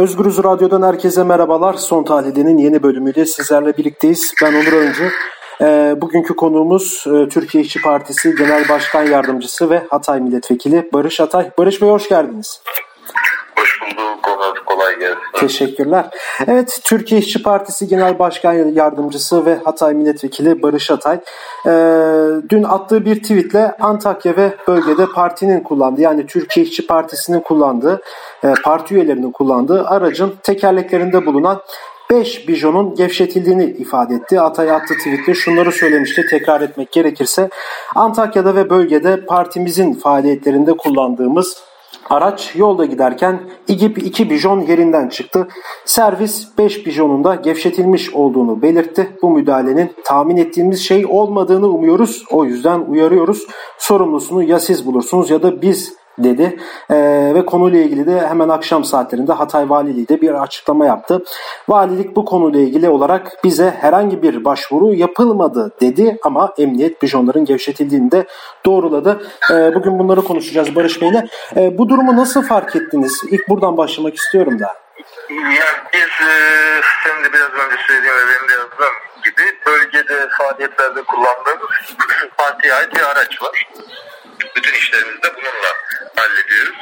Özgürüz Radyo'dan herkese merhabalar. Son Tahlili'nin yeni bölümüyle sizlerle birlikteyiz. Ben Onur Öncü. E, bugünkü konuğumuz e, Türkiye İşçi Partisi Genel Başkan Yardımcısı ve Hatay Milletvekili Barış Atay. Barış Bey hoş geldiniz. Hoş bulduk. Gelsin. Teşekkürler. Evet Türkiye İşçi Partisi Genel Başkan Yardımcısı ve Hatay Milletvekili Barış Atay e, dün attığı bir tweetle Antakya ve bölgede partinin kullandığı yani Türkiye İşçi Partisi'nin kullandığı e, parti üyelerinin kullandığı aracın tekerleklerinde bulunan 5 bijonun gevşetildiğini ifade etti. Atay attı tweette şunları söylemişti tekrar etmek gerekirse. Antakya'da ve bölgede partimizin faaliyetlerinde kullandığımız Araç yolda giderken İGİP 2 bijon yerinden çıktı. Servis 5 bijonun da gevşetilmiş olduğunu belirtti. Bu müdahalenin tahmin ettiğimiz şey olmadığını umuyoruz. O yüzden uyarıyoruz. Sorumlusunu ya siz bulursunuz ya da biz dedi e, ve konuyla ilgili de hemen akşam saatlerinde Hatay Valiliği de bir açıklama yaptı. Valilik bu konuyla ilgili olarak bize herhangi bir başvuru yapılmadı dedi ama emniyet bijonların gevşetildiğini de doğruladı. E, bugün bunları konuşacağız Barış Bey'le. E, bu durumu nasıl fark ettiniz? İlk buradan başlamak istiyorum da. Ya biz e, senin de biraz önce söylediğim ve benim de yazdığım gibi bölgede faaliyetlerde kullandığımız partiye ait bir araç var. Bütün işlerimizi de bununla hallediyoruz.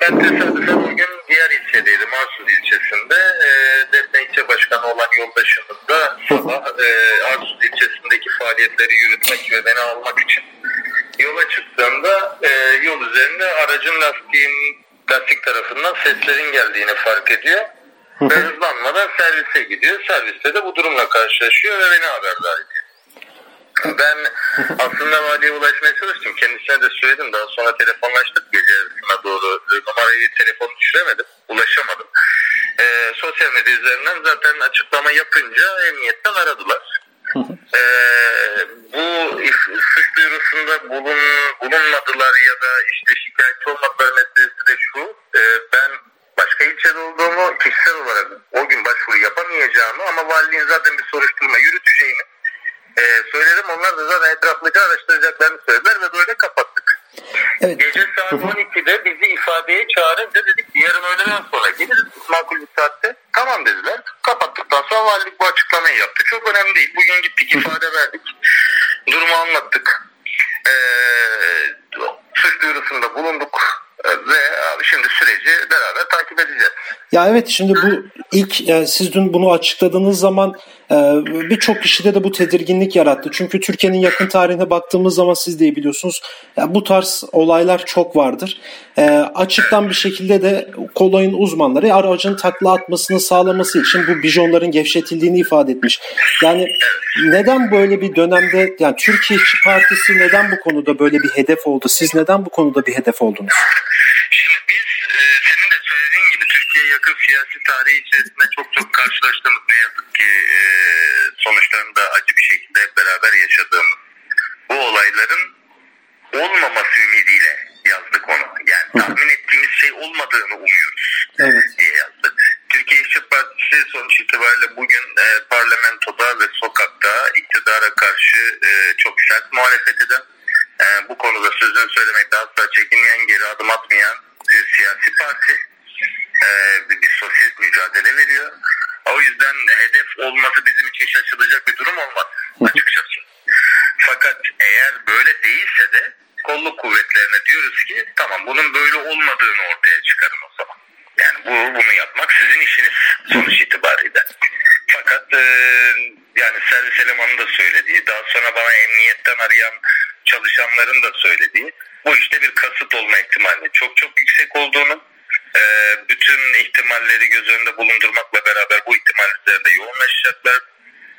Ben tesadüfen bugün diğer ilçedeydim, Arsuz ilçesinde. E, Defne ilçe başkanı olan yoldaşımız da sabah e, Arsuz ilçesindeki faaliyetleri yürütmek ve beni almak için yola çıktığımda e, yol üzerinde aracın lastiğin lastik tarafından seslerin geldiğini fark ediyor. Ve hızlanmadan servise gidiyor. Serviste de bu durumla karşılaşıyor ve beni haberdar ediyor. Ben aslında valiye ulaşmaya çalıştım. Kendisine de söyledim. Daha sonra telefonlaştık gece yarısına doğru. Numarayı telefonu düşüremedim. Ulaşamadım. Ee, sosyal medya üzerinden zaten açıklama yapınca emniyetten aradılar. ee, bu suç duyurusunda bulun, bulunmadılar ya da işte şikayetçi olmadılar meselesi de şu. E, ben başka ilçede olduğumu kişisel olarak o gün başvuru yapamayacağımı ama valiliğin zaten bir soruşturma yürüteceğini e, söyledim. Onlar da zaten etraflıca araştıracaklarını söylediler ve böyle kapattık. Evet. Gece saat 12'de bizi ifadeye çağırınca dedik ki yarın öğleden sonra geliriz makul bir saatte. Tamam dediler. Kapattıktan sonra valilik bu açıklamayı yaptı. Çok önemli değil. Bugün gittik ifade verdik. Durumu anlattık. Ee, suç duyurusunda bulunduk ve şimdi süreci beraber takip edeceğiz. Ya evet şimdi bu ilk yani siz dün bunu açıkladığınız zaman e, birçok kişide de bu tedirginlik yarattı. Çünkü Türkiye'nin yakın tarihine baktığımız zaman siz de biliyorsunuz bu tarz olaylar çok vardır. E, açıktan bir şekilde de kolayın uzmanları aracın takla atmasını sağlaması için bu bijonların gevşetildiğini ifade etmiş. Yani neden böyle bir dönemde yani Türkiye İşçi Partisi neden bu konuda böyle bir hedef oldu? Siz neden bu konuda bir hedef oldunuz? Siyasi tarihi içerisinde çok çok karşılaştığımız ne yazık ki e, sonuçlarında acı bir şekilde hep beraber yaşadığımız bu olayların olmaması ümidiyle yazdık onu. Yani tahmin ettiğimiz şey olmadığını umuyoruz evet. diye yazdık. Türkiye İşçi Partisi sonuç itibariyle bugün e, parlamentoda ve sokakta iktidara karşı e, çok sert muhalefet eden e, bu konuda sözünü söylemekte asla çekinmeyen, geri adım atmayan bir siyasi parti. Sosyalist mücadele veriyor. O yüzden hedef olması bizim için şaşılacak bir durum olmaz açıkçası. Fakat eğer böyle değilse de kolluk kuvvetlerine diyoruz ki tamam bunun böyle olmadığını ortaya çıkarın o zaman. Yani bu bunu yapmak sizin işiniz sonuç itibariyle. Fakat e, yani servis elemanı da söylediği, daha sonra bana emniyetten arayan çalışanların da söylediği bu işte bir kasıt olma ihtimalinin çok çok yüksek olduğunu e, bütün ihtimalleri göz önünde bulundurmakla beraber bu ihtimal üzerinde yoğunlaşacaklar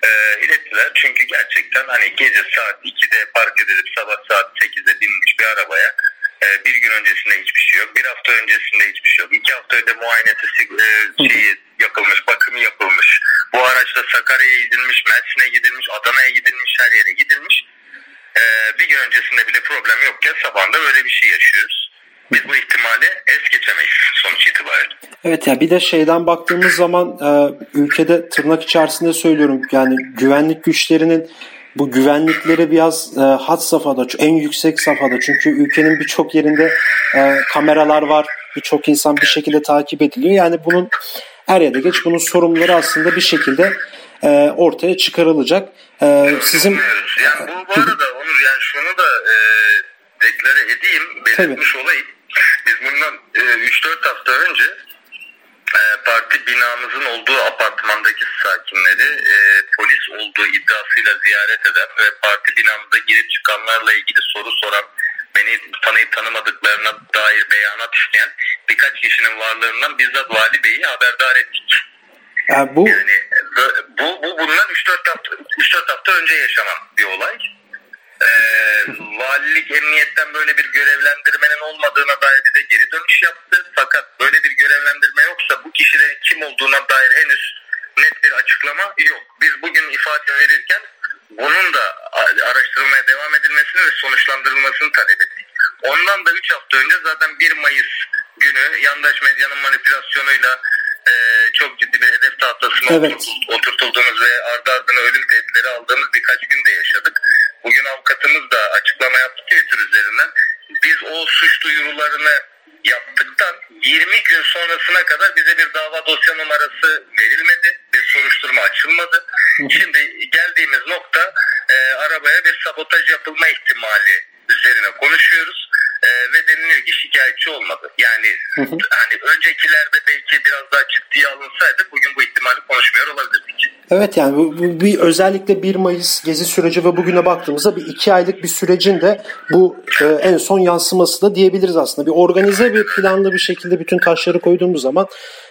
e, ilettiler. Çünkü gerçekten hani gece saat 2'de park edilip sabah saat 8'de binmiş bir arabaya e, bir gün öncesinde hiçbir şey yok. Bir hafta öncesinde hiçbir şey yok. İki hafta önce muayenesi e, şeyi yapılmış, bakımı yapılmış. Bu araçta Sakarya'ya gidilmiş, Mersin'e gidilmiş, Adana'ya gidilmiş, her yere gidilmiş e, bir gün öncesinde bile problem yokken sabahında böyle bir şey yaşıyoruz. Biz bu ihtimali es geçemeyiz sonuç itibariyle. Evet ya bir de şeyden baktığımız zaman e, ülkede tırnak içerisinde söylüyorum yani güvenlik güçlerinin bu güvenlikleri biraz e, had safhada, en yüksek safhada. Çünkü ülkenin birçok yerinde e, kameralar var. Birçok insan bir şekilde takip ediliyor. Yani bunun er ya da geç bunun sorumluları aslında bir şekilde e, ortaya çıkarılacak. E, sizin yani bu, bu arada Onur yani şunu da e, deklare edeyim, belirtmiş Tabii. olayım. Biz bundan e, 3-4 hafta önce e, parti binamızın olduğu apartmandaki sakinleri e, polis olduğu iddiasıyla ziyaret eden ve parti binamıza girip çıkanlarla ilgili soru soran beni tanıyıp tanımadıklarına dair beyanat isteyen birkaç kişinin varlığından bizzat Vali Bey'i haberdar ettik. Yani bu yani bu, bu bundan 3-4 hafta 3-4 hafta önce yaşanan bir olay. Ee, valilik emniyetten böyle bir görevlendirmenin olmadığına dair bize geri dönüş yaptı. Fakat böyle bir görevlendirme yoksa bu kişilerin kim olduğuna dair henüz net bir açıklama yok. Biz bugün ifade verirken bunun da araştırılmaya devam edilmesini ve sonuçlandırılmasını talep ettik. Ondan da 3 hafta önce zaten 1 Mayıs günü yandaş medyanın manipülasyonuyla e, çok ciddi bir hedef tahtasına evet. oturtulduğumuz ve ardı ardına ölüm tehditleri aldığımız birkaç gün de yaşadık. Bugün avukatımız da açıklama yaptı Twitter üzerinden. Biz o suç duyurularını yaptıktan 20 gün sonrasına kadar bize bir dava dosya numarası verilmedi. Bir soruşturma açılmadı. Şimdi geldiğimiz nokta e, arabaya bir sabotaj yapılma ihtimali üzerine konuşuyoruz e, ve deniliyor ki şikayetçi olmadı. Yani hani öncekilerde belki biraz daha ciddiye alınsaydı bugün bu ihtimali konuşmuyor olabilirdik. Evet yani bu, bu bir özellikle 1 Mayıs gezi süreci ve bugüne baktığımızda bir iki aylık bir sürecin de bu e, en son yansıması da diyebiliriz aslında. Bir organize bir planlı bir şekilde bütün taşları koyduğumuz zaman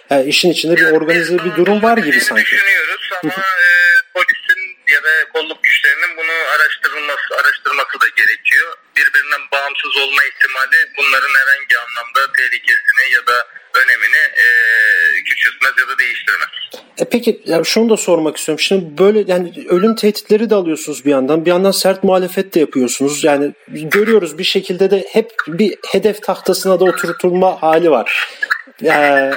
e, işin içinde bir organize bir durum var gibi sanki. Düşünüyoruz ama e, polisin ya da kolluk güçlerinin bunu araştırılması araştırması da gerekiyor. Birbirinden bağımsız olma ihtimali bunların herhangi anlamda tehlikesini ya da önemini e, küçültmez ya da değiştirmez. E peki ya şunu da sormak istiyorum. Şimdi böyle yani ölüm tehditleri de alıyorsunuz bir yandan. Bir yandan sert muhalefet de yapıyorsunuz. Yani görüyoruz bir şekilde de hep bir hedef tahtasına da oturtulma hali var. Yani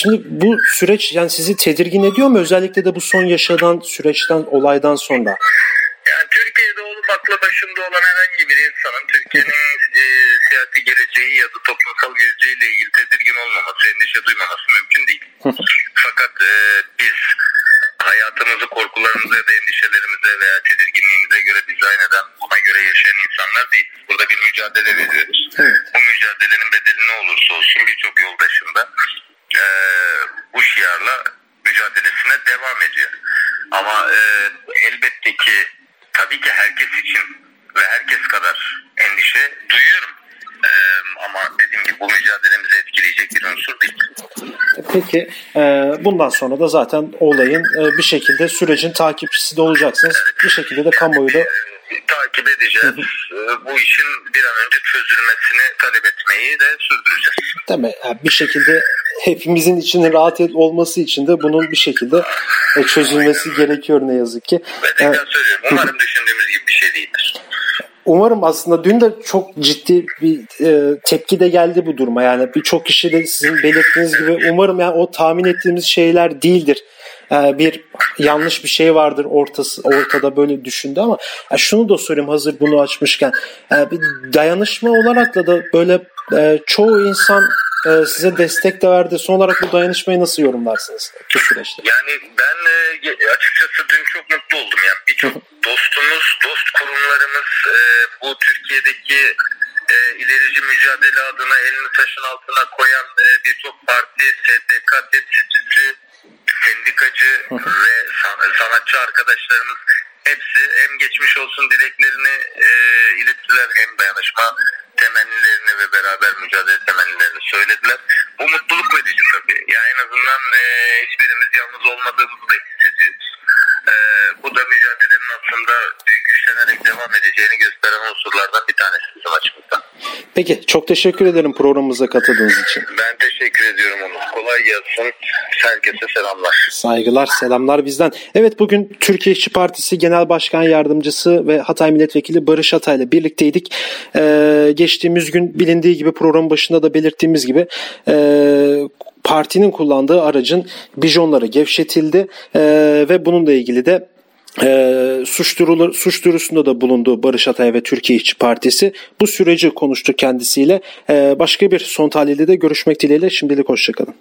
Şimdi bu süreç yani sizi tedirgin ediyor mu? Özellikle de bu son yaşanan süreçten, olaydan sonra. Yani Türkiye'de olup akla başında olan herhangi bir insanın Türkiye'nin e, siyasi geleceği ya da toplumsal geleceğiyle ilgili tedirgin olmaması, endişe duymaması mümkün değil. Fakat e, biz hayatımızı korkularımıza ya da endişelerimize veya tedirginliğimize göre dizayn eden, buna göre yaşayan insanlar değil. Burada bir mücadele veriyoruz. E, elbette ki tabii ki herkes için ve herkes kadar endişe duyuyorum. E, ama dediğim gibi bu mücadelemizi etkileyecek bir unsur değil. Peki e, bundan sonra da zaten olayın e, bir şekilde sürecin takipçisi de olacaksınız. Evet. Bir şekilde de kamuoyu da takip edeceğiz. Ee, bu işin bir an önce çözülmesini talep etmeyi de sürdüreceğiz. Değil mi? Yani bir şekilde hepimizin içinin rahat olması için de bunun bir şekilde e, çözülmesi gerekiyor ne yazık ki. Ben tekrar söylüyorum. Umarım düşündüğümüz gibi bir şey değildir. Umarım aslında dün de çok ciddi bir e, tepki de geldi bu duruma. Yani birçok kişi de sizin belirttiğiniz gibi umarım yani o tahmin ettiğimiz şeyler değildir e, bir yanlış bir şey vardır ortası ortada böyle düşündü ama e, şunu da sorayım hazır bunu açmışken e, bir dayanışma olarak da böyle çoğu insan size destek de verdi. Son olarak bu dayanışmayı nasıl yorumlarsınız bu süreçte? Yani ben açıkçası dün çok mutlu oldum. Yani birçok dostumuz, dost kurumlarımız bu Türkiye'deki e, ilerici mücadele adına elini taşın altına koyan e, birçok parti, STK temsilcisi, sendikacı ve sanatçı arkadaşlarımız hepsi hem geçmiş olsun dileklerini e, ilettiler hem dayanışma temennilerini ve beraber mücadele temennilerini söylediler. Bu mutluluk verici tabii. Yani en azından e, hiçbirimiz yalnız olmadığımızı da hissediyoruz. E, bu da mücadelenin aslında güçlenerek devam edeceğini gösteren unsurlardan bir tanesi bizim açımızdan. Peki çok teşekkür ederim programımıza katıldığınız için. Ben teşekkür ediyorum Onur. Kolay gelsin. Herkese selamlar. Saygılar, selamlar bizden. Evet bugün Türkiye İşçi Partisi Genel Başkan Yardımcısı ve Hatay Milletvekili Barış Hatay ile birlikteydik. Ee, geçtiğimiz gün bilindiği gibi program başında da belirttiğimiz gibi e, partinin kullandığı aracın bijonları gevşetildi e, ve bununla ilgili de e, suç, durulu, suç duyurusunda da bulundu Barış Atay ve Türkiye İşçi Partisi. Bu süreci konuştu kendisiyle. E, başka bir son tahlilde de görüşmek dileğiyle şimdilik hoşçakalın.